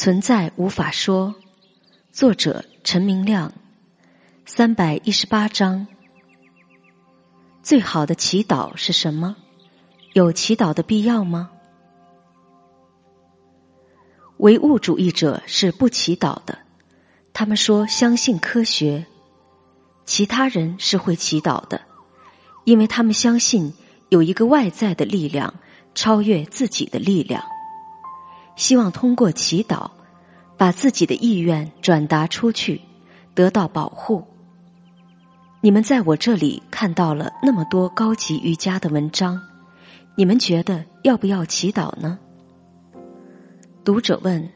存在无法说，作者陈明亮，三百一十八章。最好的祈祷是什么？有祈祷的必要吗？唯物主义者是不祈祷的，他们说相信科学。其他人是会祈祷的，因为他们相信有一个外在的力量超越自己的力量。希望通过祈祷，把自己的意愿转达出去，得到保护。你们在我这里看到了那么多高级瑜伽的文章，你们觉得要不要祈祷呢？读者问：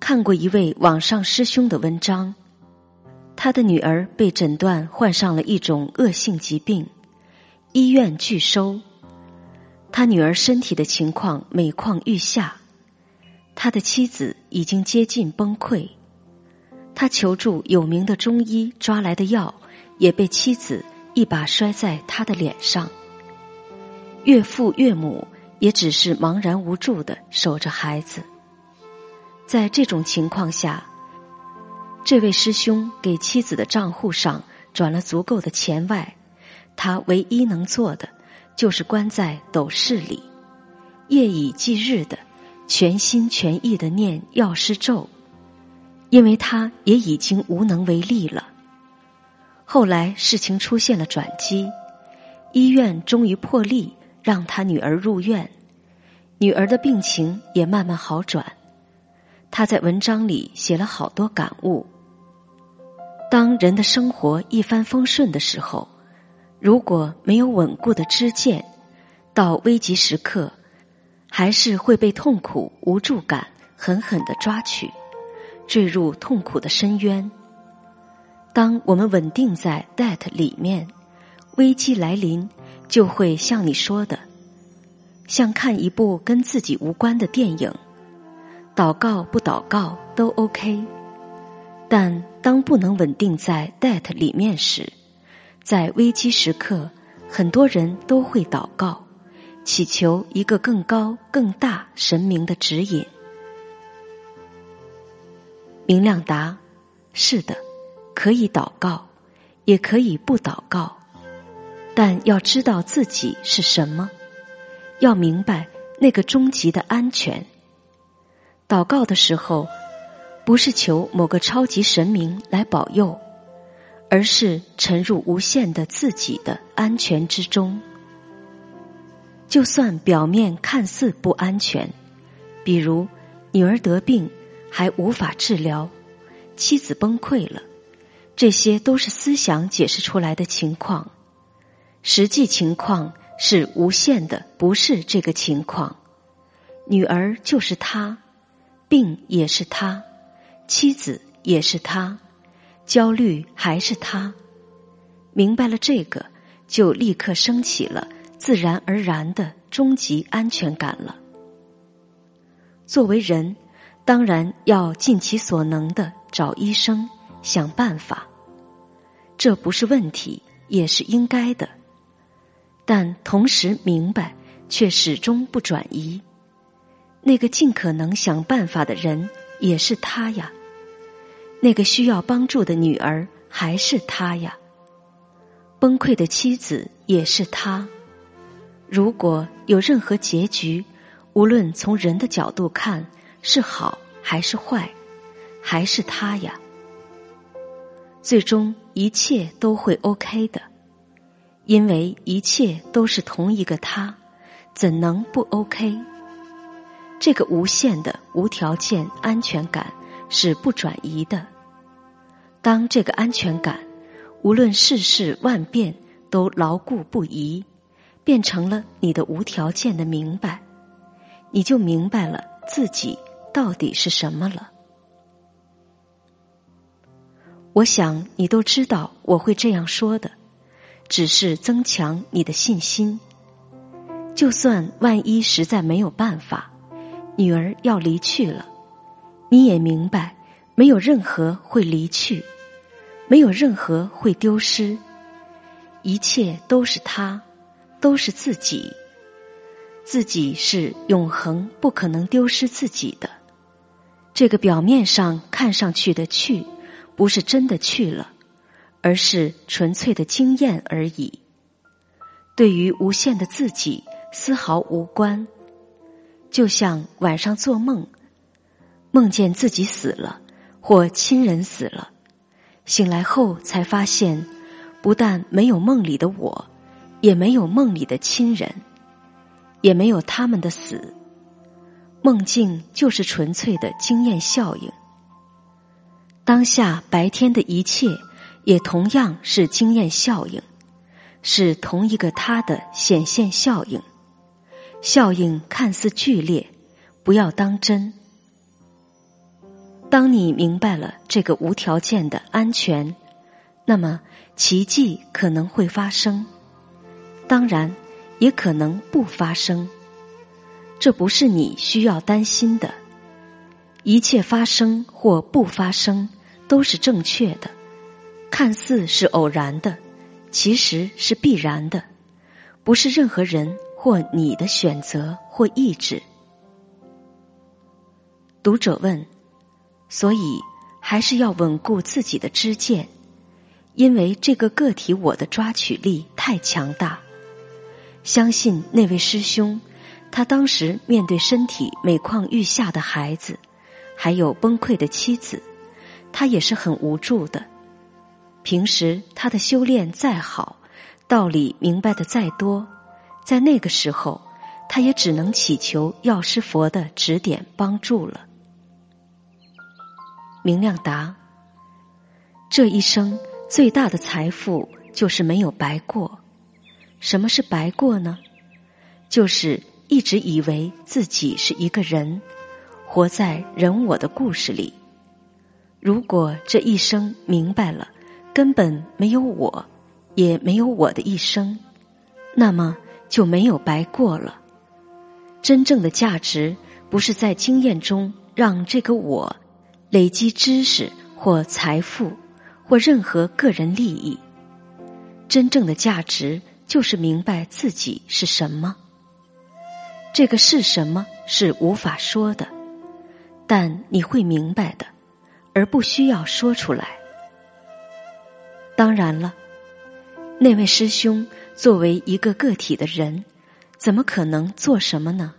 看过一位网上师兄的文章，他的女儿被诊断患上了一种恶性疾病，医院拒收，他女儿身体的情况每况愈下。他的妻子已经接近崩溃，他求助有名的中医抓来的药，也被妻子一把摔在他的脸上。岳父岳母也只是茫然无助的守着孩子。在这种情况下，这位师兄给妻子的账户上转了足够的钱外，他唯一能做的就是关在斗室里，夜以继日的。全心全意的念药师咒，因为他也已经无能为力了。后来事情出现了转机，医院终于破例让他女儿入院，女儿的病情也慢慢好转。他在文章里写了好多感悟：当人的生活一帆风顺的时候，如果没有稳固的支箭，到危急时刻。还是会被痛苦、无助感狠狠的抓取，坠入痛苦的深渊。当我们稳定在 that 里面，危机来临就会像你说的，像看一部跟自己无关的电影，祷告不祷告都 OK。但当不能稳定在 that 里面时，在危机时刻，很多人都会祷告。祈求一个更高、更大神明的指引。明亮答：是的，可以祷告，也可以不祷告，但要知道自己是什么，要明白那个终极的安全。祷告的时候，不是求某个超级神明来保佑，而是沉入无限的自己的安全之中。就算表面看似不安全，比如女儿得病还无法治疗，妻子崩溃了，这些都是思想解释出来的情况。实际情况是无限的，不是这个情况。女儿就是他，病也是他，妻子也是他，焦虑还是他。明白了这个，就立刻升起了。自然而然的终极安全感了。作为人，当然要尽其所能的找医生想办法，这不是问题，也是应该的。但同时明白，却始终不转移。那个尽可能想办法的人也是他呀，那个需要帮助的女儿还是他呀，崩溃的妻子也是他。如果有任何结局，无论从人的角度看是好还是坏，还是他呀。最终一切都会 OK 的，因为一切都是同一个他，怎能不 OK？这个无限的无条件安全感是不转移的。当这个安全感无论世事万变都牢固不移。变成了你的无条件的明白，你就明白了自己到底是什么了。我想你都知道我会这样说的，只是增强你的信心。就算万一实在没有办法，女儿要离去了，你也明白，没有任何会离去，没有任何会丢失，一切都是他。都是自己，自己是永恒，不可能丢失自己的。这个表面上看上去的去，不是真的去了，而是纯粹的经验而已。对于无限的自己丝毫无关，就像晚上做梦，梦见自己死了或亲人死了，醒来后才发现，不但没有梦里的我，也没有梦里的亲人，也没有他们的死。梦境就是纯粹的经验效应，当下白天的一切也同样是经验效应，是同一个他的显现效应。效应看似剧烈，不要当真。当你明白了这个无条件的安全，那么奇迹可能会发生，当然也可能不发生。这不是你需要担心的，一切发生或不发生都是正确的，看似是偶然的，其实是必然的，不是任何人或你的选择或意志。读者问：所以还是要稳固自己的知见，因为这个个体我的抓取力太强大。相信那位师兄。他当时面对身体每况愈下的孩子，还有崩溃的妻子，他也是很无助的。平时他的修炼再好，道理明白的再多，在那个时候，他也只能祈求药师佛的指点帮助了。明亮答：这一生最大的财富就是没有白过。什么是白过呢？就是。一直以为自己是一个人，活在人我的故事里。如果这一生明白了，根本没有我，也没有我的一生，那么就没有白过了。真正的价值不是在经验中让这个我累积知识或财富或任何个人利益，真正的价值就是明白自己是什么。这个是什么是无法说的，但你会明白的，而不需要说出来。当然了，那位师兄作为一个个体的人，怎么可能做什么呢？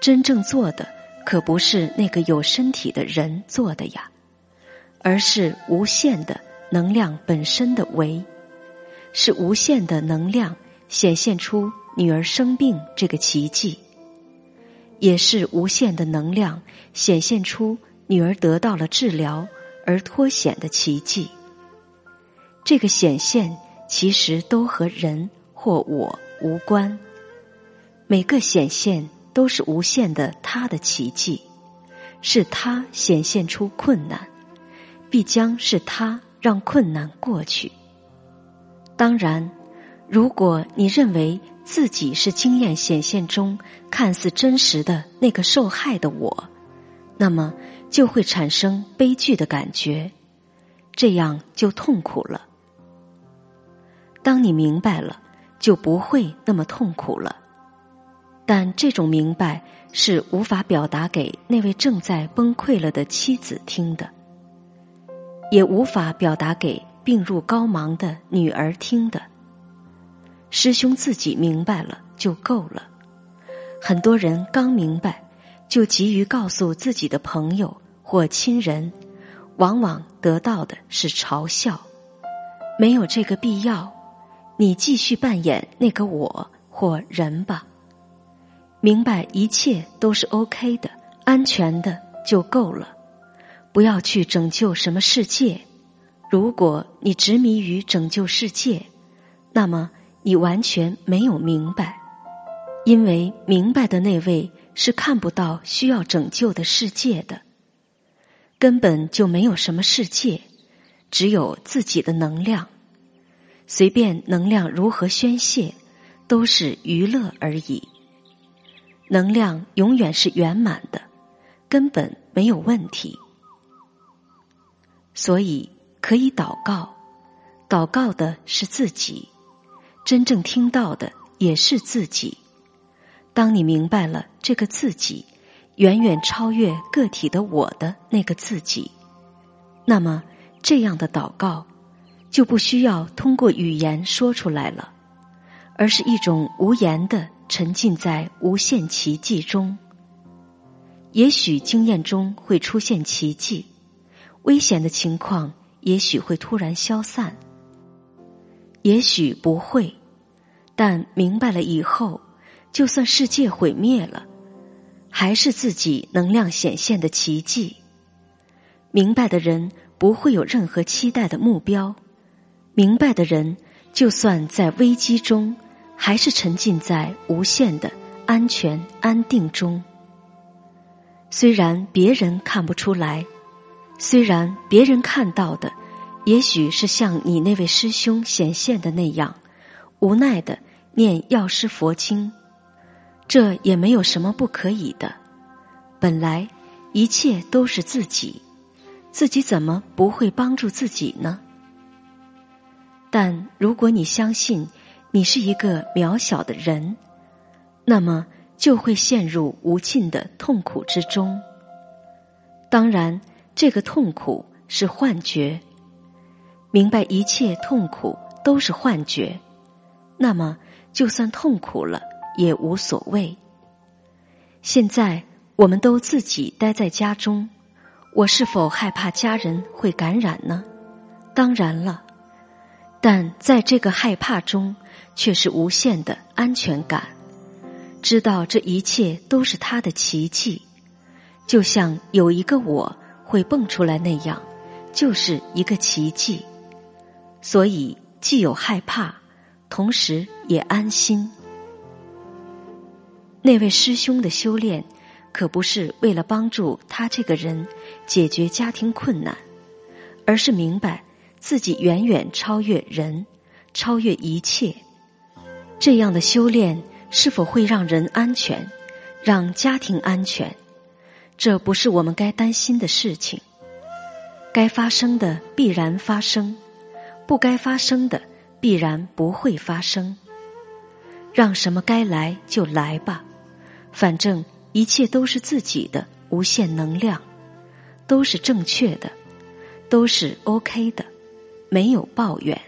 真正做的可不是那个有身体的人做的呀，而是无限的能量本身的为，是无限的能量显现出。女儿生病这个奇迹，也是无限的能量显现出女儿得到了治疗而脱险的奇迹。这个显现其实都和人或我无关，每个显现都是无限的他的奇迹，是他显现出困难，必将是他让困难过去。当然，如果你认为。自己是经验显现中看似真实的那个受害的我，那么就会产生悲剧的感觉，这样就痛苦了。当你明白了，就不会那么痛苦了。但这种明白是无法表达给那位正在崩溃了的妻子听的，也无法表达给病入膏肓的女儿听的。师兄自己明白了就够了。很多人刚明白，就急于告诉自己的朋友或亲人，往往得到的是嘲笑。没有这个必要，你继续扮演那个我或人吧。明白一切都是 OK 的、安全的就够了。不要去拯救什么世界。如果你执迷于拯救世界，那么。你完全没有明白，因为明白的那位是看不到需要拯救的世界的，根本就没有什么世界，只有自己的能量。随便能量如何宣泄，都是娱乐而已。能量永远是圆满的，根本没有问题。所以可以祷告，祷告的是自己。真正听到的也是自己。当你明白了这个自己，远远超越个体的我的那个自己，那么这样的祷告就不需要通过语言说出来了，而是一种无言的沉浸在无限奇迹中。也许经验中会出现奇迹，危险的情况也许会突然消散，也许不会，但明白了以后，就算世界毁灭了。还是自己能量显现的奇迹。明白的人不会有任何期待的目标，明白的人就算在危机中，还是沉浸在无限的安全安定中。虽然别人看不出来，虽然别人看到的，也许是像你那位师兄显现的那样，无奈的念药师佛经。这也没有什么不可以的，本来一切都是自己，自己怎么不会帮助自己呢？但如果你相信你是一个渺小的人，那么就会陷入无尽的痛苦之中。当然，这个痛苦是幻觉。明白一切痛苦都是幻觉，那么就算痛苦了。也无所谓。现在我们都自己待在家中，我是否害怕家人会感染呢？当然了，但在这个害怕中，却是无限的安全感。知道这一切都是他的奇迹，就像有一个我会蹦出来那样，就是一个奇迹。所以既有害怕，同时也安心。那位师兄的修炼，可不是为了帮助他这个人解决家庭困难，而是明白自己远远超越人，超越一切。这样的修炼是否会让人安全，让家庭安全？这不是我们该担心的事情。该发生的必然发生，不该发生的必然不会发生。让什么该来就来吧。反正一切都是自己的无限能量，都是正确的，都是 OK 的，没有抱怨。